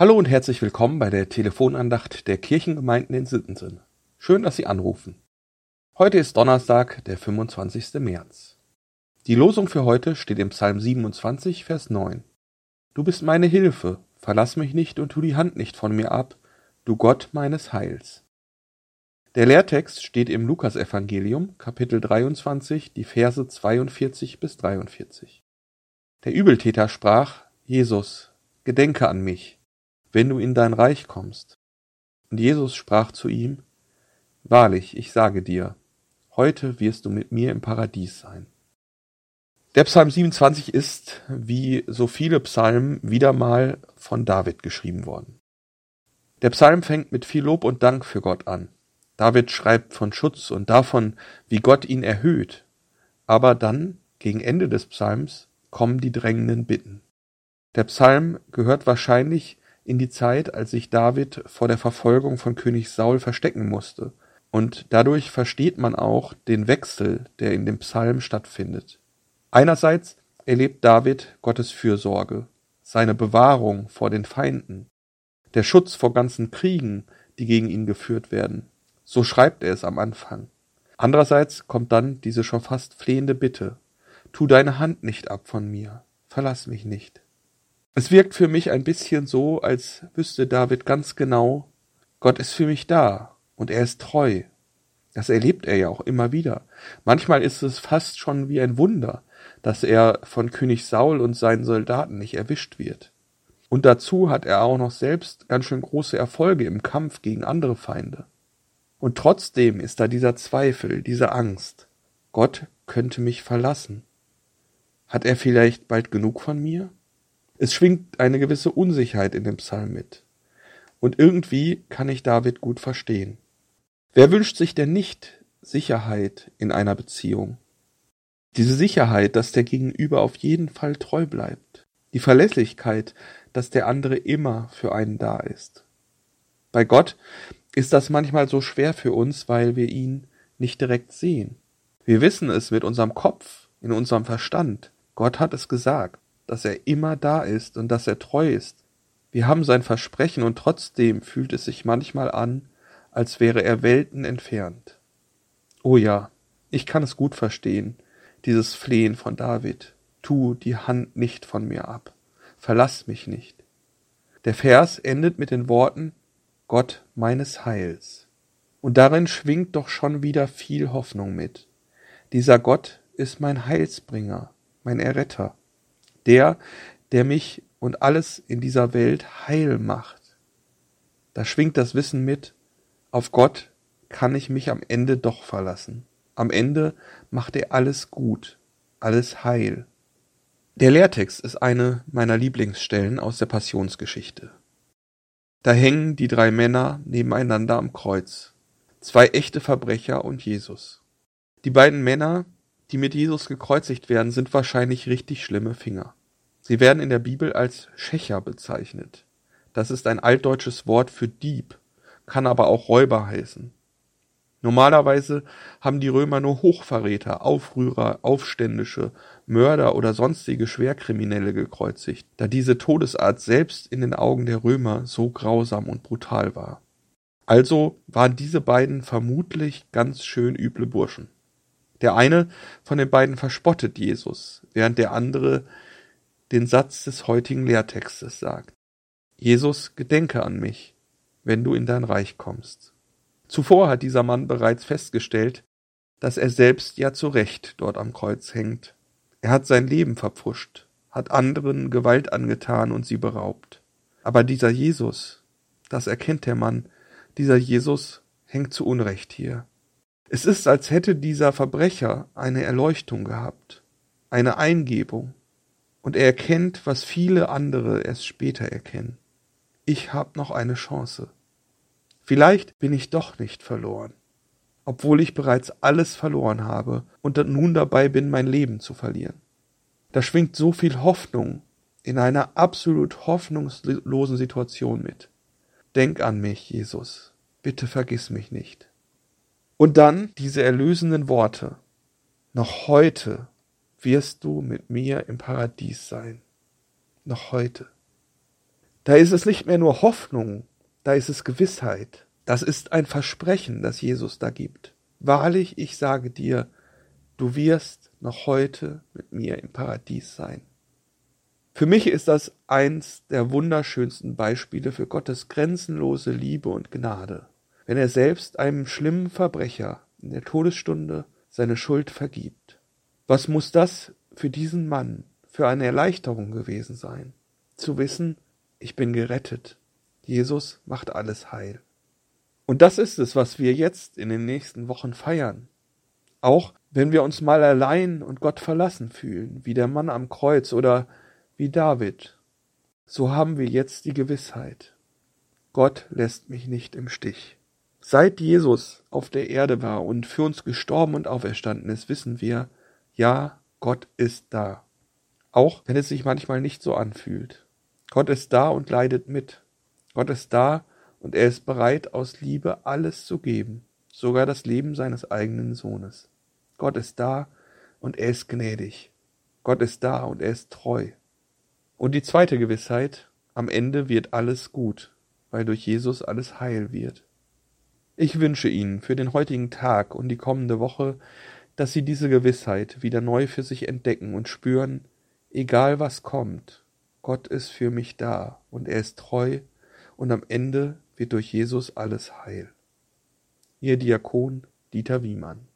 Hallo und herzlich willkommen bei der Telefonandacht der Kirchengemeinden in Sittensen. Schön, dass Sie anrufen. Heute ist Donnerstag, der 25. März. Die Losung für heute steht im Psalm 27, Vers 9. Du bist meine Hilfe, verlass mich nicht und tu die Hand nicht von mir ab, du Gott meines Heils. Der Lehrtext steht im Lukasevangelium, Kapitel 23, die Verse 42 bis 43. Der Übeltäter sprach, Jesus, gedenke an mich wenn du in dein Reich kommst. Und Jesus sprach zu ihm, Wahrlich, ich sage dir, heute wirst du mit mir im Paradies sein. Der Psalm 27 ist, wie so viele Psalmen, wieder mal von David geschrieben worden. Der Psalm fängt mit viel Lob und Dank für Gott an. David schreibt von Schutz und davon, wie Gott ihn erhöht. Aber dann, gegen Ende des Psalms, kommen die drängenden Bitten. Der Psalm gehört wahrscheinlich in die Zeit, als sich David vor der Verfolgung von König Saul verstecken musste, und dadurch versteht man auch den Wechsel, der in dem Psalm stattfindet. Einerseits erlebt David Gottes Fürsorge, seine Bewahrung vor den Feinden, der Schutz vor ganzen Kriegen, die gegen ihn geführt werden. So schreibt er es am Anfang. Andererseits kommt dann diese schon fast flehende Bitte. Tu deine Hand nicht ab von mir, verlass mich nicht. Es wirkt für mich ein bisschen so, als wüsste David ganz genau, Gott ist für mich da und er ist treu. Das erlebt er ja auch immer wieder. Manchmal ist es fast schon wie ein Wunder, dass er von König Saul und seinen Soldaten nicht erwischt wird. Und dazu hat er auch noch selbst ganz schön große Erfolge im Kampf gegen andere Feinde. Und trotzdem ist da dieser Zweifel, diese Angst. Gott könnte mich verlassen. Hat er vielleicht bald genug von mir? Es schwingt eine gewisse Unsicherheit in dem Psalm mit. Und irgendwie kann ich David gut verstehen. Wer wünscht sich denn nicht Sicherheit in einer Beziehung? Diese Sicherheit, dass der Gegenüber auf jeden Fall treu bleibt. Die Verlässlichkeit, dass der andere immer für einen da ist. Bei Gott ist das manchmal so schwer für uns, weil wir ihn nicht direkt sehen. Wir wissen es mit unserem Kopf, in unserem Verstand. Gott hat es gesagt dass er immer da ist und dass er treu ist. Wir haben sein Versprechen und trotzdem fühlt es sich manchmal an, als wäre er Welten entfernt. Oh ja, ich kann es gut verstehen, dieses Flehen von David. Tu die Hand nicht von mir ab. Verlass mich nicht. Der Vers endet mit den Worten Gott meines Heils. Und darin schwingt doch schon wieder viel Hoffnung mit. Dieser Gott ist mein Heilsbringer, mein Erretter der, der mich und alles in dieser Welt heil macht. Da schwingt das Wissen mit, auf Gott kann ich mich am Ende doch verlassen. Am Ende macht er alles gut, alles heil. Der Lehrtext ist eine meiner Lieblingsstellen aus der Passionsgeschichte. Da hängen die drei Männer nebeneinander am Kreuz, zwei echte Verbrecher und Jesus. Die beiden Männer, die mit Jesus gekreuzigt werden, sind wahrscheinlich richtig schlimme Finger. Sie werden in der Bibel als Schächer bezeichnet. Das ist ein altdeutsches Wort für Dieb, kann aber auch Räuber heißen. Normalerweise haben die Römer nur Hochverräter, Aufrührer, Aufständische, Mörder oder sonstige Schwerkriminelle gekreuzigt, da diese Todesart selbst in den Augen der Römer so grausam und brutal war. Also waren diese beiden vermutlich ganz schön üble Burschen. Der eine von den beiden verspottet Jesus, während der andere den Satz des heutigen Lehrtextes sagt. Jesus, gedenke an mich, wenn du in dein Reich kommst. Zuvor hat dieser Mann bereits festgestellt, dass er selbst ja zu Recht dort am Kreuz hängt. Er hat sein Leben verpfuscht, hat anderen Gewalt angetan und sie beraubt. Aber dieser Jesus, das erkennt der Mann, dieser Jesus hängt zu Unrecht hier. Es ist, als hätte dieser Verbrecher eine Erleuchtung gehabt, eine Eingebung, und er erkennt, was viele andere erst später erkennen. Ich habe noch eine Chance. Vielleicht bin ich doch nicht verloren, obwohl ich bereits alles verloren habe und nun dabei bin, mein Leben zu verlieren. Da schwingt so viel Hoffnung in einer absolut hoffnungslosen Situation mit. Denk an mich, Jesus. Bitte vergiss mich nicht. Und dann diese erlösenden Worte. Noch heute wirst du mit mir im Paradies sein. Noch heute. Da ist es nicht mehr nur Hoffnung, da ist es Gewissheit. Das ist ein Versprechen, das Jesus da gibt. Wahrlich, ich sage dir, du wirst noch heute mit mir im Paradies sein. Für mich ist das eins der wunderschönsten Beispiele für Gottes grenzenlose Liebe und Gnade, wenn er selbst einem schlimmen Verbrecher in der Todesstunde seine Schuld vergibt. Was muss das für diesen Mann für eine Erleichterung gewesen sein, zu wissen, ich bin gerettet, Jesus macht alles heil. Und das ist es, was wir jetzt in den nächsten Wochen feiern. Auch wenn wir uns mal allein und Gott verlassen fühlen, wie der Mann am Kreuz oder wie David, so haben wir jetzt die Gewissheit, Gott lässt mich nicht im Stich. Seit Jesus auf der Erde war und für uns gestorben und auferstanden ist, wissen wir, ja, Gott ist da. Auch wenn es sich manchmal nicht so anfühlt. Gott ist da und leidet mit. Gott ist da und er ist bereit, aus Liebe alles zu geben, sogar das Leben seines eigenen Sohnes. Gott ist da und er ist gnädig. Gott ist da und er ist treu. Und die zweite Gewissheit, am Ende wird alles gut, weil durch Jesus alles heil wird. Ich wünsche Ihnen für den heutigen Tag und die kommende Woche, dass Sie diese Gewissheit wieder neu für sich entdecken und spüren, egal was kommt, Gott ist für mich da und er ist treu und am Ende wird durch Jesus alles heil. Ihr Diakon Dieter Wiemann